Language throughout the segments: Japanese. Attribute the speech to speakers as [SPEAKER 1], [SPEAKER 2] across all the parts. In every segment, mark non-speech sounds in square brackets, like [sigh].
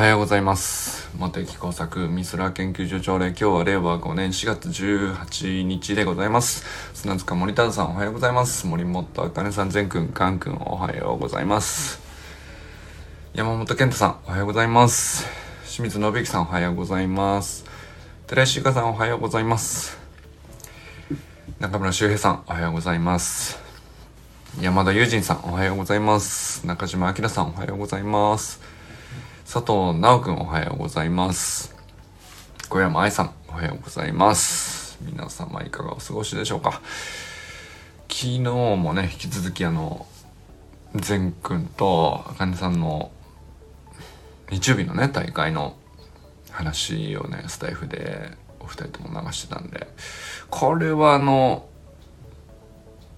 [SPEAKER 1] はようございます。茂木工作美空研究所長令。今日は令和5年4月18日でございます。砂塚森田さんおはようございます。森本あかねさん全くんかんくんおはようございます。山本健太さんおはようございます。清水信之さんおはようございます。寺石ゆかさんおはようございます。中村修平さんおはようございます。山田友人さんおはようございます。中島明さんおはようございます。佐藤直くんおはようございます。小山愛さんおはようございます。皆様いかがお過ごしでしょうか。昨日もね引き続きあの善くんとあかねさんの日曜日のね大会の話をねスタイフでお二人とも流してたんでこれはあの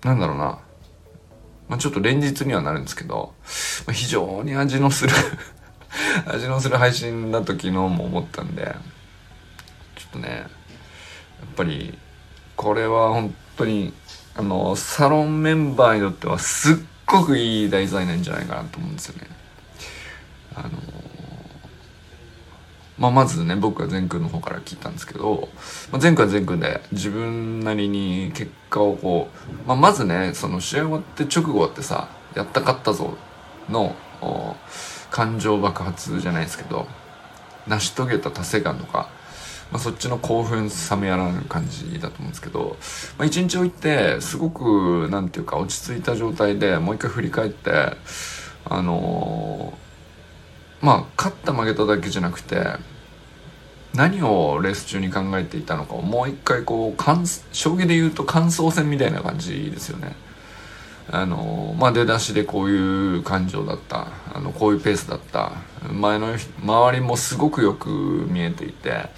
[SPEAKER 1] なんだろうな。まあ、ちょっと連日にはなるんですけど、まあ、非常に味のする [laughs] 味のする配信だと昨日も思ったんでちょっとねやっぱりこれは本当にあのサロンメンバーにとってはすっごくいい題材なんじゃないかなと思うんですよね。あのまあ、まずね僕は善くんの方から聞いたんですけど、まあ、善くんは善くんで自分なりに結果をこう、まあ、まずねその試合終わって直後ってさやったかったぞの感情爆発じゃないですけど成し遂げた達成感とか、まあ、そっちの興奮冷めやらぬ感じだと思うんですけど、まあ、一日置いてすごくなんていうか落ち着いた状態でもう一回振り返ってあのー、まあ勝った負けただけじゃなくて何をレース中に考えていたのかをもう一回こう将棋で言うと感想戦みたいな感じですよね。あのまあ、出だしでこういう感情だったあのこういうペースだった前の周りもすごくよく見えていて、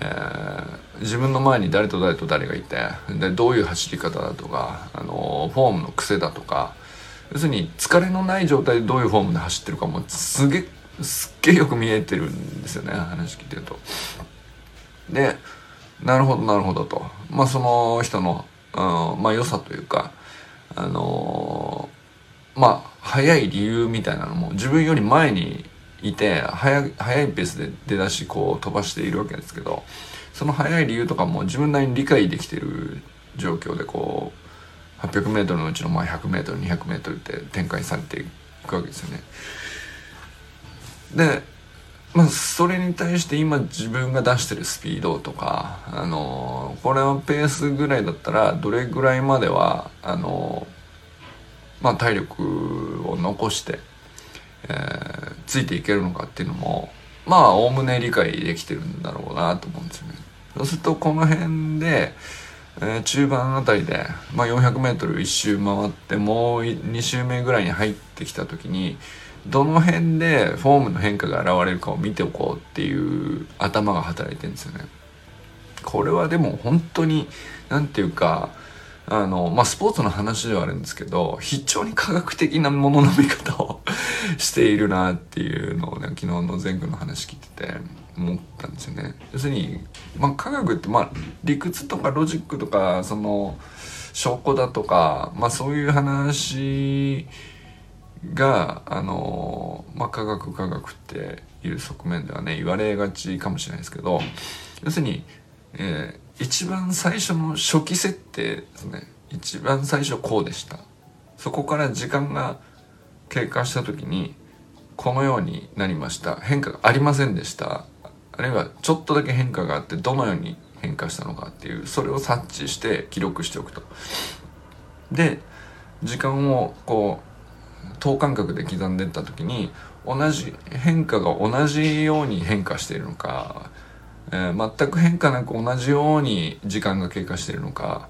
[SPEAKER 1] えー、自分の前に誰と誰と誰がいてでどういう走り方だとかあのフォームの癖だとか要するに疲れのない状態でどういうフォームで走ってるかもすげすっげえよく見えてるんですよね話聞いてると。でなるほどなるほどとまあその人の、うん、まあ良さというかあのー、まあ早い理由みたいなのも自分より前にいて早早いペースで出だしこう飛ばしているわけですけどその早い理由とかも自分なりに理解できてる状況でこう 800m のうちのま 100m200m って展開されていくわけですよね。でまあ、それに対して今自分が出してるスピードとか、あのー、これはペースぐらいだったらどれぐらいまではあのー、まあ、体力を残して、えー、ついていけるのかっていうのもまあおおむね理解できてるんだろうなと思うんですよね。そうするとこの辺で、えー、中盤あたりで、まあ、400m 一周回ってもう2周目ぐらいに入ってきた時にどの辺でフォームの変化が現れるかを見ておこうっていう頭が働いてるんですよね。これはでも本当に何て言うかあのまあスポーツの話ではあるんですけど非常に科学的なものの見方をしているなっていうのをね昨日の前後の話聞いてて思ったんですよね。要するに、まあ、科学ってまあ理屈とかロジックとかその証拠だとかまあそういう話があのまあ科学科学っていう側面ではね言われがちかもしれないですけど要するに、えー、一番最初の初期設定ですね。一番最初こうでした。そこから時間が経過した時にこのようになりました。変化がありませんでした。あるいはちょっとだけ変化があってどのように変化したのかっていうそれを察知して記録しておくと。で時間をこう等間隔で刻んでった時に同じ変化が同じように変化しているのか、えー、全く変化なく同じように時間が経過しているのか、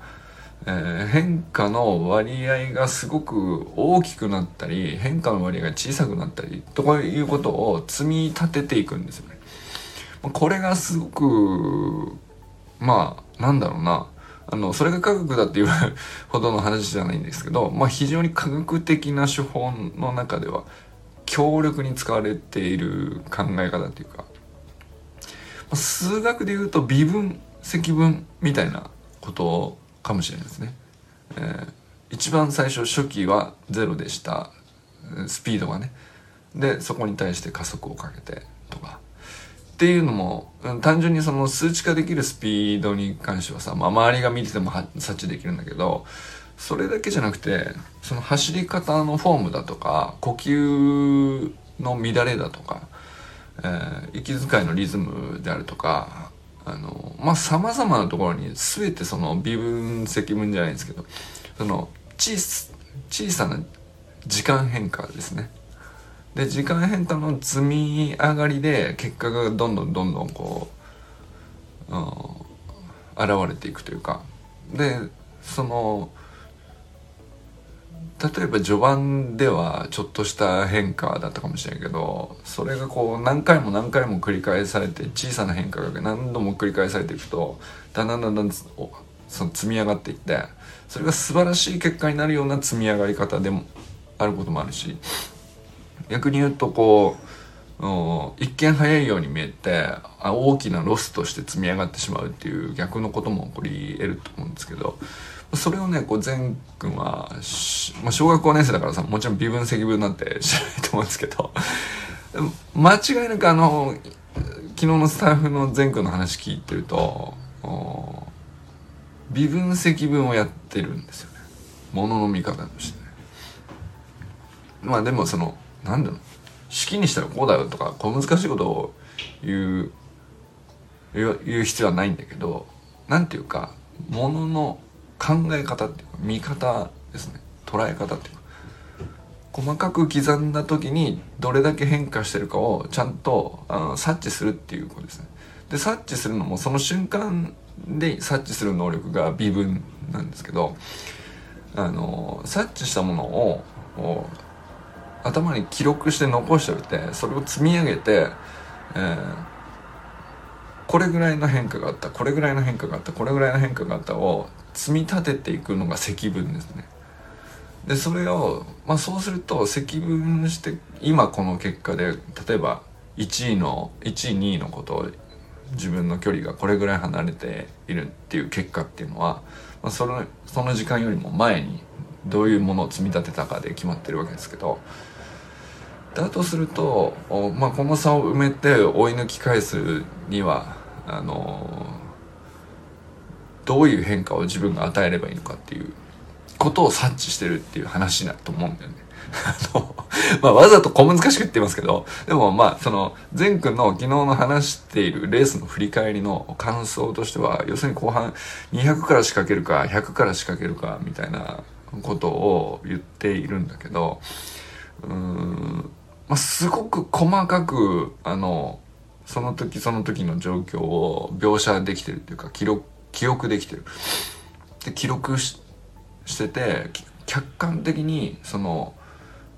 [SPEAKER 1] えー、変化の割合がすごく大きくなったり変化の割合が小さくなったりとかいうことを積み立てていくんですよね。これがすごくまあなんだろうなあの、それが科学だっていうほどの話じゃないんですけど、まあ非常に科学的な手法の中では強力に使われている考え方っていうか、数学で言うと微分、積分みたいなことかもしれないですね。えー、一番最初初期はゼロでした。スピードがね。で、そこに対して加速をかけて。とかっていうのも単純にその数値化できるスピードに関してはさ、まあ、周りが見てても察知できるんだけどそれだけじゃなくてその走り方のフォームだとか呼吸の乱れだとか、えー、息遣いのリズムであるとかあのまあさまざまなところに全てその微分積分じゃないんですけどその小小さな時間変化ですね。で時間変化の積み上がりで結果がどんどんどんどんこう、うん、現れていくというか。でその例えば序盤ではちょっとした変化だったかもしれないけどそれがこう何回も何回も繰り返されて小さな変化が何度も繰り返されていくとだんだんだんだんその積み上がっていってそれが素晴らしい結果になるような積み上がり方でもあることもあるし逆に言うとこう一見早いように見えて大きなロスとして積み上がってしまうっていう逆のことも起こり得ると思うんですけどそれをねこう善くんは、まあ、小学校年生だからさもちろん微分積分なんて知らないと思うんですけど間違いなくあの昨日のスタッフの善くんの話聞いてると微分積分をやってるんですよね。ものの見方としてね。まあでもその何だろう式にしたらこうだよとか小難しいことを言う言う必要はないんだけどなんていうかものの考え方っていうか見方ですね。捉え方っていうか。細かく刻んだ時にどれだけ変化してるかをちゃんとあの察知するっていうことですね。で察知するのもその瞬間で察知する能力が微分なんですけどあの察知したものを頭に記録して残しておいてそれを積み上げて、えー、これぐらいの変化があったこれぐらいの変化があったこれぐらいの変化があったを積み立てていくのが積分ですね。でそれを、まあ、そうすると積分して今この結果で例えば1位の1位2位のことを自分の距離がこれぐらい離れているっていう結果っていうのは、まあ、そのその時間よりも前にどういうものを積み立てたかで決まってるわけですけどだとすると、まあ、この差を埋めて追い抜き返すにはあのどういう変化を自分が与えればいいのかっていうことを察知してるっていう話だと思うんだよね。[laughs] あの、まあ、わざと小難しく言ってますけど、でもまあ、その、善くんの昨日の話しているレースの振り返りの感想としては、要するに後半200から仕掛けるか、100から仕掛けるか、みたいなことを言っているんだけど、うーん、まあ、すごく細かく、あの、その時その時の状況を描写できてるっていうか、記録、記憶できてる。で、記録ししてて、客観的に、その、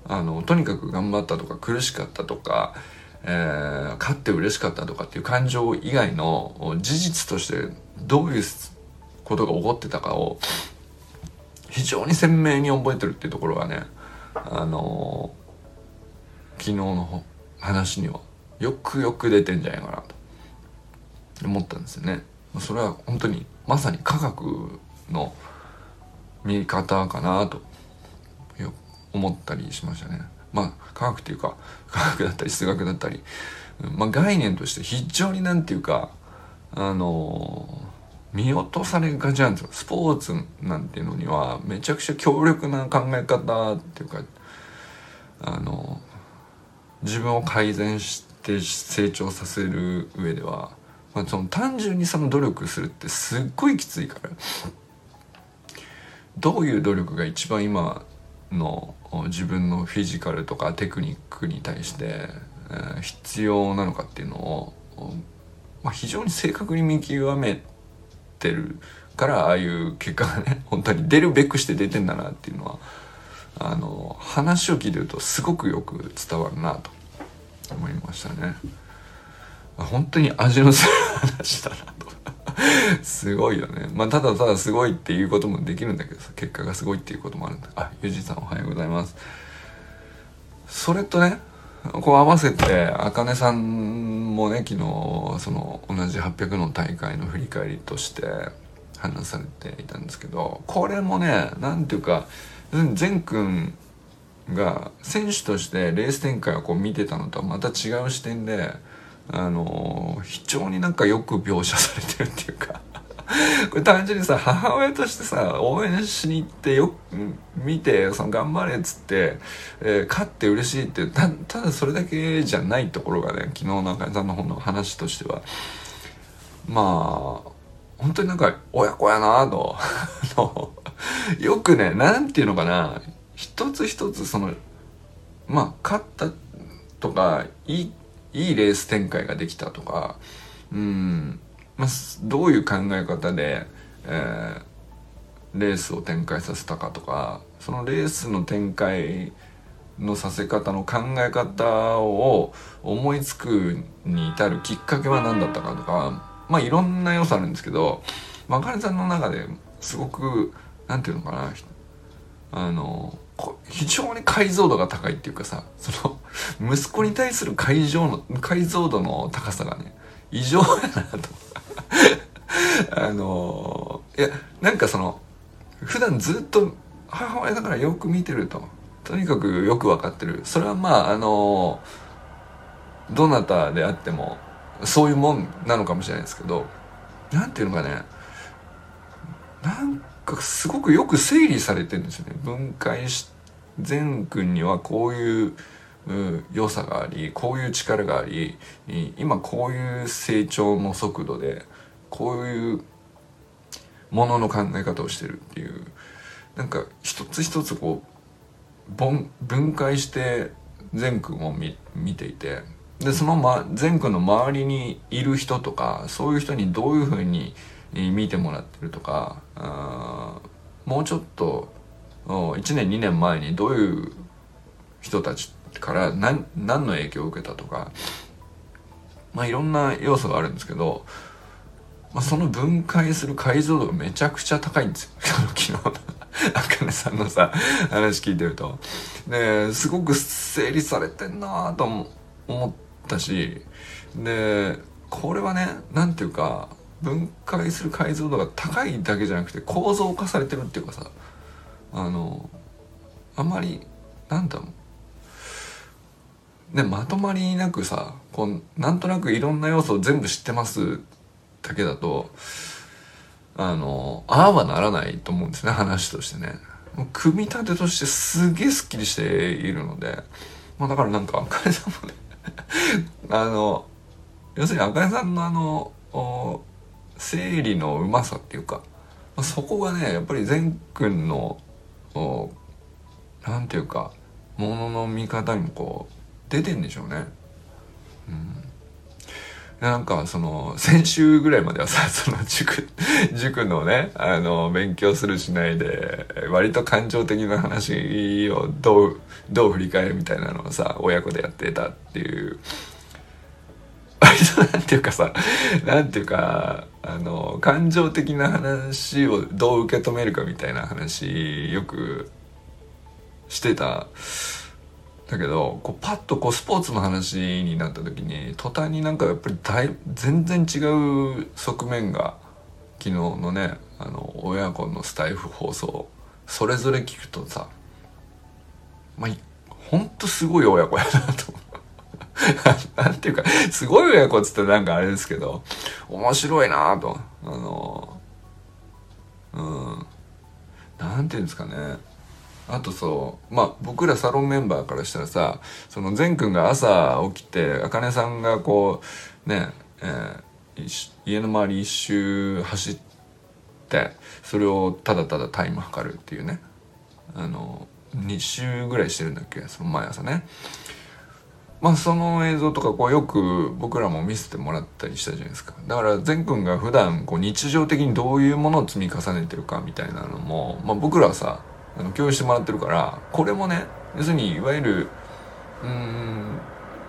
[SPEAKER 1] あの、とにかく頑張ったとか苦しかったとか、えー、勝って嬉しかったとかっていう感情以外の事実としてどういうことが起こってたかを非常に鮮明に覚えてるっていうところがね、あのー、昨日の話にはよくよく出てんじゃないかなと思ったんですよね。それは本当にまさに科学の見方かなと思ったりしましたね。まあ科学っていうか科学だったり数学だったり、まあ、概念として非常になんていうかあの見落とされがちなんですよスポーツなんていうのにはめちゃくちゃ強力な考え方っていうかあの自分を改善して成長させる上ではまあ、その単純にその努力するってすっごいきついから。どういう努力が一番今の自分のフィジカルとかテクニックに対して、え、必要なのかっていうのを、まあ、非常に正確に見極めてるからああいう結果がね本当に出るべくして出てんだなっていうのはあの話を聞いてるとすごくよく伝わるなと思いましたね。本当に味のする話だなと [laughs] すごいよね。まあ、ただただすごいっていうこともできるんだけどさ、結果がすごいっていうこともあるんだ。あ、ゆじさんおはようございます。それとね、こう合わせて、あかねさんもね、昨日、その、同じ800の大会の振り返りとして話されていたんですけど、これもね、なんていうか、善くんが選手としてレース展開をこう見てたのとはまた違う視点で、あの非常になんかよく描写されてるっていうか。[laughs] これ単純にさ母親としてさ応援しに行ってよく見てその頑張れっつって、えー、勝って嬉しいってたただそれだけじゃないところがね昨日の中井さんの本の話としては。まあ本当になんか親子やなと。[laughs] [laughs] よくねなんていうのかな一つ一つそのまあ勝ったとかいいいいレース展開ができたとかうんまあ、どういう考え方で、えー、レースを展開させたかとかそのレースの展開のさせ方の考え方を思いつくに至るきっかけは何だったかとかまあいろんな要素あるんですけどまかねさんの中ですごく何て言うのかな。あの非常に解像度が高いっていうかさその息子に対する解像の解像度の高さがね異常やなと。あのいやなんかその普段ずっと母親だからよく見てると。とにかくよく分かってる。それはまああのどなたであってもそういうもんなのかもしれないですけど何ていうのかね。なんかすごくよく整理されてるんですよね。分解し善くんにはこういう良さがありこういう力があり今こういう成長の速度でこういうものの考え方をしてるっていうなんか一つ一つこう分解して善くんを見見ていてでその、ま、善くんの周りにいる人とかそういう人にどういうふうに見てもらってるとかあもうちょっと1年2年前にどういう人たちから何何の影響を受けたとかまあいろんな要素があるんですけど、まあ、その分解する解像度がめちゃくちゃ高いんですよ [laughs] 昨日のあかねさんのさ話聞いてると。ですごく整理されてんなと思ったしでこれはね何ていうか分解する解像度が高いだけじゃなくて構造化されてるっていうかさあのあんまりなんだろうね、まとまりなくさこうなんとなくいろんな要素を全部知ってますだけだとあのああはならないと思うんですね話としてね。組み立てとしてすげえスッキリしているので、まあ、だからなんか赤根さんもね [laughs] あの要するに赤根さんのあの整理のうまさっていうか、まあ、そこがねやっぱり善くんのなんていうかものの見方にもこう出てんでしょうね。うんなんかその先週ぐらいまではさ [laughs] その塾塾のねあの勉強するしないで割と感情的な話をどうどう振り返るみたいなのをさ親子でやってたっていう割となんていうかさなんていうかあの感情的な話をどう受け止めるかみたいな話よくしてた。だけどこうパッとこうスポーツの話になった時に途端になんかやっぱり大全然違う側面が昨日のねあの親子のスタイフ放送それぞれ聞くとさまあほんとすごい親子やなと思って。[laughs] なんていうかすごい親子っつってなんかあれですけど面白いなぁと。あのうん。なんていうんですかね。あとそうまあ僕らサロンメンバーからしたらさその善くんが朝起きてあかねさんがこうね、えー、家の周り一周走ってそれをただただタイム測るっていうね。あの2周ぐらいしてるんだっけその毎朝ね。まあその映像とかこうよく僕らも見せてもらったりしたじゃないですか。だから善くんが普段こう日常的にどういうものを積み重ねてるかみたいなのも、まあ、僕らはさあの共有してもらってるからこれもね要するにいわゆるうん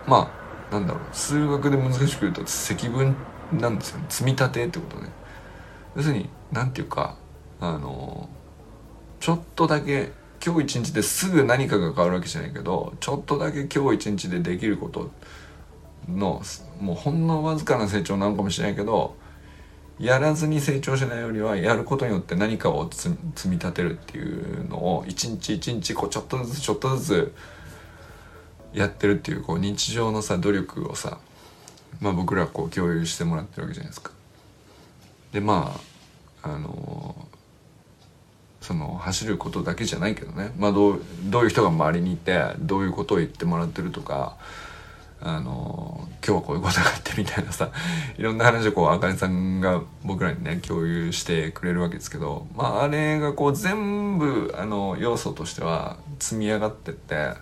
[SPEAKER 1] まあなんだろう数学で難しく言うと積分なんですよね。積み立てってことね。要するに何て言うかあのちょっとだけ今日一日ですぐ何かが変わるわけじゃないけどちょっとだけ今日一日でできることのもうほんのわずかな成長なのかもしれないけどやらずに成長しないよりはやることによって何かを積み立てるっていうのを一日一日こうちょっとずつちょっとずつやってるっていうこう日常のさ努力をさまあ僕らこう共有してもらってるわけじゃないですか。でまああのその走ることだけじゃないけどね、まあ、どうどういう人が周りにいてどういうことを言ってもらってるとかあの今日はこういうことがあってみたいなさいろんな話をこうあかねさんが僕らにね共有してくれるわけですけどまああれがこう全部あの要素としては積み上がってって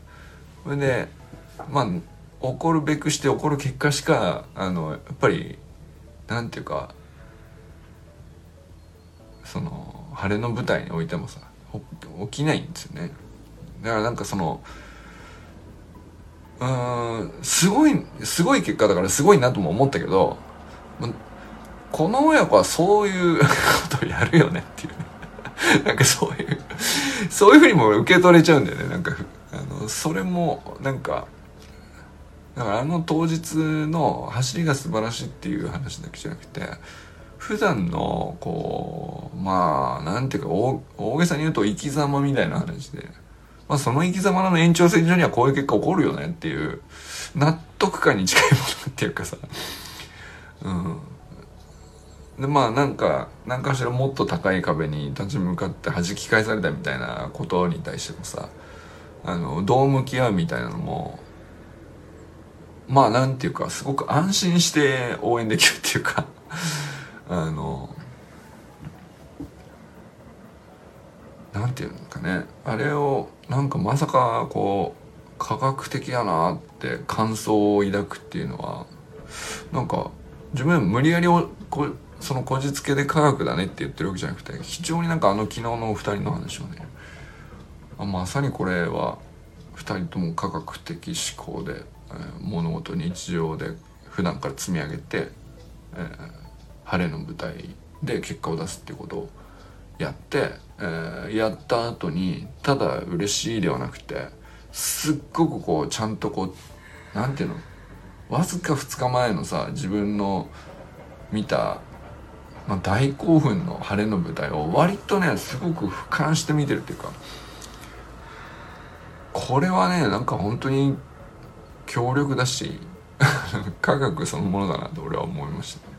[SPEAKER 1] それでまあ起こるべくして起こる結果しかあのやっぱりなんていうかその晴れの舞台においてもさ起きないんですよね。だからなんかそのうんすごいすごい結果だからすごいなとも思ったけどこの親子はそういう [laughs] ことをやるよねっていう。ねなんかそういうそういうふうにも受け取れちゃうんだよね。なんかあのそれもなんかだからあの当日の走りが素晴らしいっていう話だけじゃなくて普段のこうまあなんていうか大げさに言うと生き様みたいな話で、まあ、その生き様の延長線上にはこういう結果起こるよねっていう納得感に近いものっていうかさ。うん。でまあなんか何かしらもっと高い壁に立ち向かって弾き返されたみたいなことに対してもさあのどう向き合うみたいなのもまあなんていうかすごく安心して応援できるっていうか。あのなんていうのかね。あれをなんかまさかこう科学的やなって感想を抱くっていうのはなんか自分は無理やりこそのこじつけで科学だねって言ってるわけじゃなくて非常になんかあの昨日のお二人の話をねあまさにこれは二人とも科学的思考で、えー、物事日常で普段から積み上げて、えー、晴れの舞台で結果を出すっていうことをやって、えー、やった後にただ嬉しいではなくてすっごくこうちゃんとこう何て言うのわずか2日前のさ自分の見た、まあ、大興奮の晴れの舞台を割とねすごく俯瞰して見てるっていうかこれはねなんか本当に強力だし [laughs] 科学そのものだなと俺は思いましたね。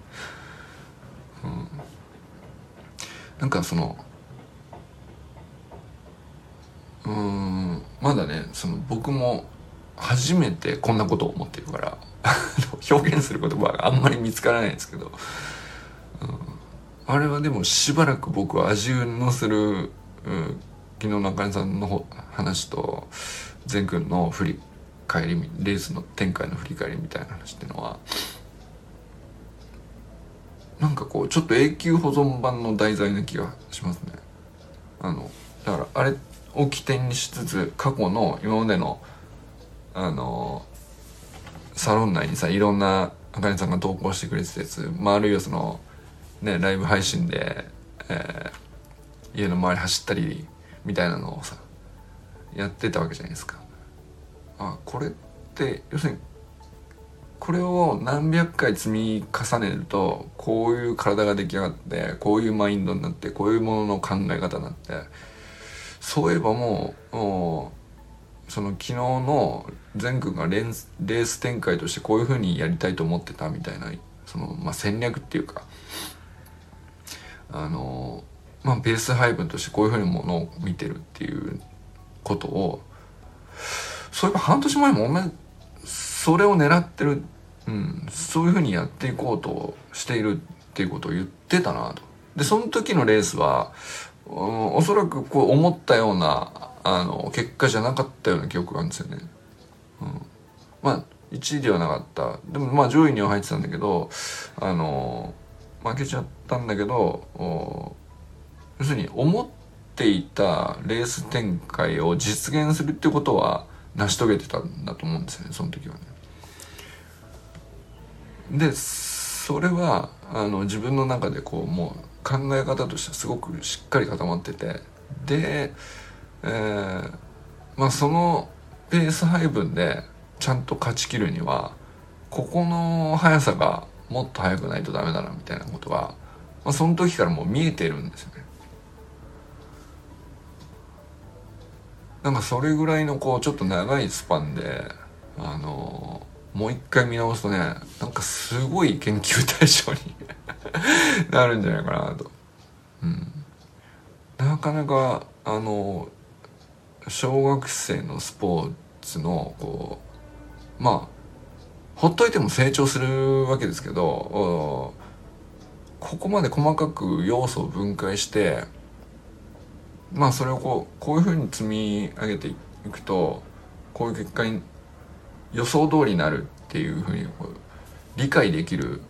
[SPEAKER 1] うん、なんかそのうんまだねその僕も初めてこんなことを思ってるから [laughs] 表現する言葉があんまり見つからないんですけど、うん、あれはでもしばらく僕は味のする、うん、昨日中根さんの話と善くんの振り返りレースの展開の振り返りみたいな話っていうのはなんかこうちょっと永久保存版の題材な気がしますね。あのだからあれを起点にしつつ過去の今までのあのサロン内にさいろんなあかねさんが投稿してくれてたやつ、まあ、あるいはそのねライブ配信で、えー、家の周り走ったりみたいなのをさやってたわけじゃないですか。あこれって要するにこれを何百回積み重ねるとこういう体が出来上がってこういうマインドになってこういうものの考え方になってそういえばもうその昨日の善くんがレース展開としてこういうふうにやりたいと思ってたみたいなその、まあ、戦略っていうかあのまあベース配分としてこういうふうにものを見てるっていうことをそういえば半年前も同じそれを狙ってる、うん、そういうふうにやっていこうとしているっていうことを言ってたなと。で、その時のレースは、うん、おそらくこう思ったような、あの、結果じゃなかったような記憶があるんですよね。うん。まあ、1位ではなかった。でもまあ上位には入ってたんだけど、あの、負けちゃったんだけど、要するに思っていたレース展開を実現するってことは成し遂げてたんだと思うんですよねその時はね。でそれはあの自分の中でこうもう考え方としてはすごくしっかり固まっててで、えー、まあそのペース配分でちゃんと勝ちきるにはここの速さがもっと速くないとダメだなみたいなことが、まあ、その時からもう見えてるんですよね。なんかそれぐらいのこうちょっと長いスパンであのもう一回見直すとねなんかすごい研究対象に [laughs] なるんじゃないかなと、うん、なかなかあの小学生のスポーツのこうまあほっといても成長するわけですけどここまで細かく要素を分解してまあそれをこうこういうふうに積み上げていくとこういう結果に予想通りになるっていうふうにこう理解できる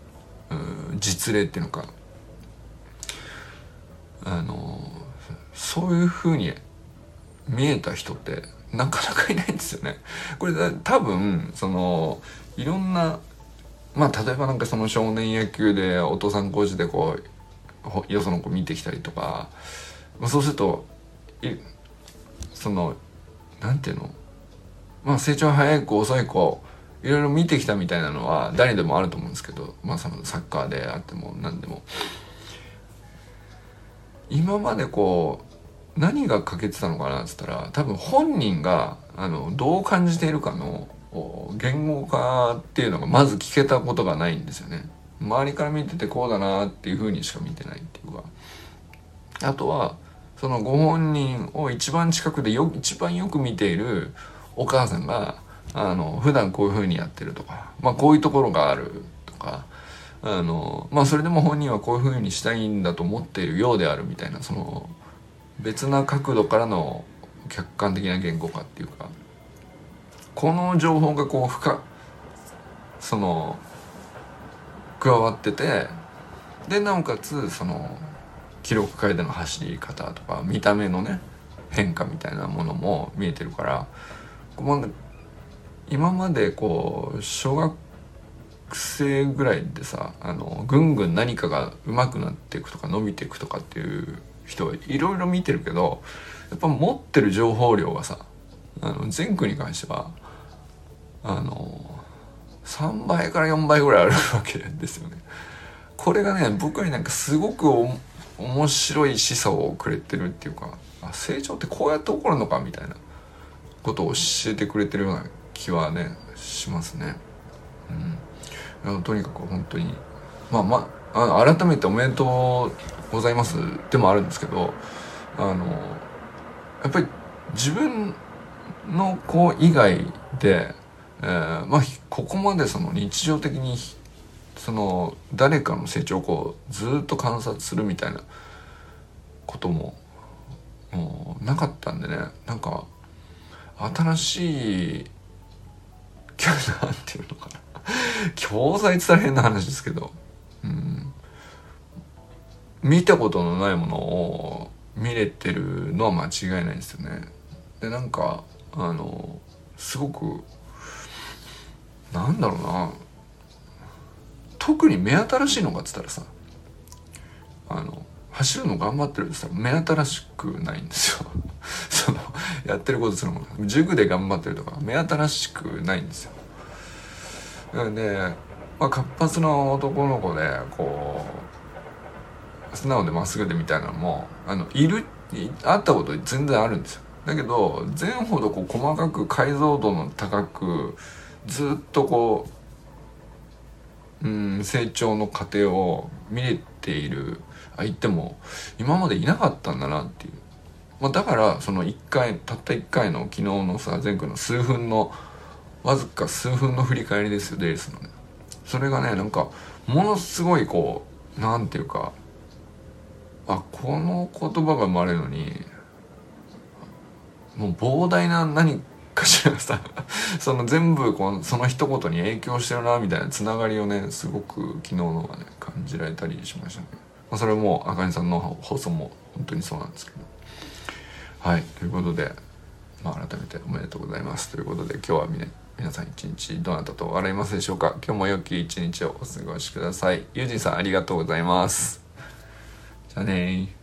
[SPEAKER 1] 実例っていうのかあのそういうふうに見えた人ってなかなかいないんですよね。これ多分そのいろんなまあ例えばなんかその少年野球でお父さん工事でこうよその子見てきたりとかそうするとそのなんていうの？まあ成長早い子遅い子いろいろ見てきたみたいなのは誰でもあると思うんですけどまあそのサッカーであっても何でも。今までこう何が欠けてたのかなっつったら多分本人があのどう感じているかの言語化っていうのがまず聞けたことがないんですよね。周りから見ててこうだなっていうふうにしか見てないっていうか。あとはそのご本人を一番近くでよ一番よく見ているお母さんがあの普段こういうふうにやってるとか、まあ、こういうところがあるとかあの、まあ、それでも本人はこういうふうにしたいんだと思っているようであるみたいなその別な角度からの客観的な言語化っていうかこの情報がこう深その加わっててでなおかつその記録会での走り方とか見た目のね変化みたいなものも見えてるから今までこう小学生ぐらいでさあのぐんぐん何かが上手くなっていくとか伸びていくとかっていう人はいろいろ見てるけどやっぱ持ってる情報量がさあの全区に関してはあの3倍から4倍ぐらいあるわけですよね。これがね僕になんかすごく面白い示唆をくれてるっていうかあ成長ってこうやって起こるのかみたいなことを教えてくれてるような気はねしますね。うん、とにかく本当にまあまあ改めておめでとうございますでもあるんですけどあのやっぱり自分の子以外で、えー、まあここまでその日常的にその誰かの成長をこうずっと観察するみたいなことももうなかったんでね。なんか新しいキャラっていうのかな。教材って言ったら変な話ですけど、うん、見たことのないものを見れてるのは間違いないですよね。でなんかあのすごくなんだろうな。特に目新しいのかっつったらさあの走るの頑張ってるってさ目新しくないんですよ。[laughs] そのやってることするもの。塾で頑張ってるとか目新しくないんですよ。で、まあ、活発な男の子でこう素直でまっすぐでみたいなのもあのいる会ったこと全然あるんですよ。だけど前ほどこう細かく解像度の高くずっとこううん、成長の過程を見れている相手も今までいなかったんだなっていう、まあ、だからその1回たった1回の昨日のさ前回の数分のわずか数分の振り返りですよデイスのね。それがねなんかものすごいこうなんていうかあこの言葉が生まれるのにもう膨大な何かしらさその全部このその一言に影響してるなみたいなつながりをねすごく昨日のがね感じられたりしましたね、まあ、それもあかねさんの放送も本当にそうなんですけど。はいということで、まあ、改めておめでとうございます。ということで今日は皆皆さん一日どなたと笑いますでしょうか？今日も良き一日をお過ごしください。ゆうじんさんありがとうございます。じゃあね